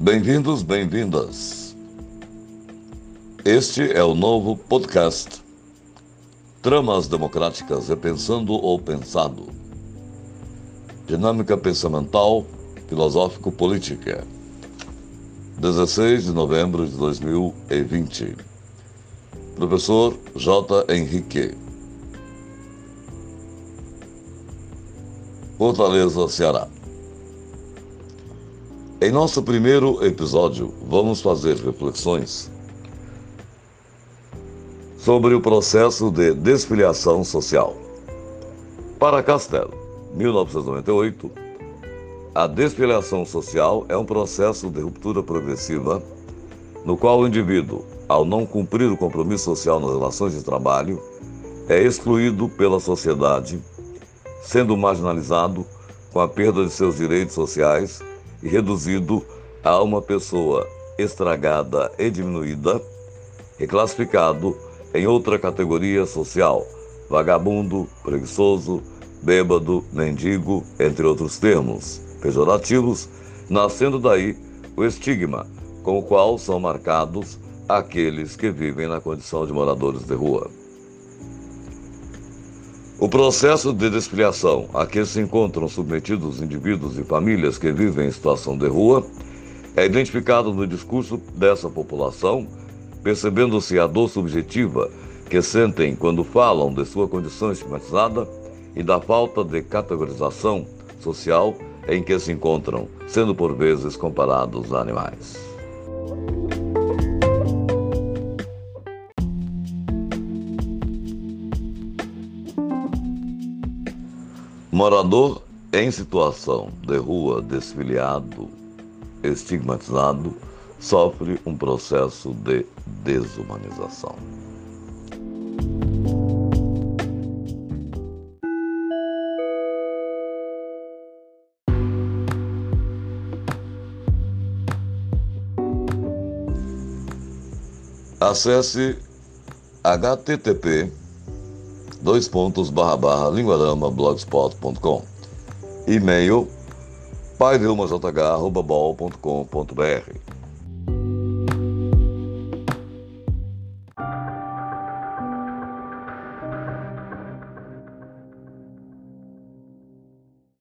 Bem-vindos, bem-vindas. Este é o novo podcast Tramas Democráticas Repensando ou Pensado. Dinâmica Pensamental Filosófico-Política. 16 de novembro de 2020. Professor J. Henrique. Fortaleza, Ceará. Em nosso primeiro episódio, vamos fazer reflexões sobre o processo de desfiliação social. Para Castelo, 1998, a desfiliação social é um processo de ruptura progressiva no qual o indivíduo, ao não cumprir o compromisso social nas relações de trabalho, é excluído pela sociedade, sendo marginalizado com a perda de seus direitos sociais e reduzido a uma pessoa estragada e diminuída, e classificado em outra categoria social, vagabundo, preguiçoso, bêbado, mendigo, entre outros termos pejorativos, nascendo daí o estigma com o qual são marcados aqueles que vivem na condição de moradores de rua. O processo de desfiliação a que se encontram submetidos indivíduos e famílias que vivem em situação de rua é identificado no discurso dessa população, percebendo-se a dor subjetiva que sentem quando falam de sua condição estigmatizada e da falta de categorização social em que se encontram, sendo por vezes comparados a animais. Morador em situação de rua desfiliado, estigmatizado, sofre um processo de desumanização. Acesse http dois pontos barra barra linguarama blogspot.com e-mail paidilmajh.com.br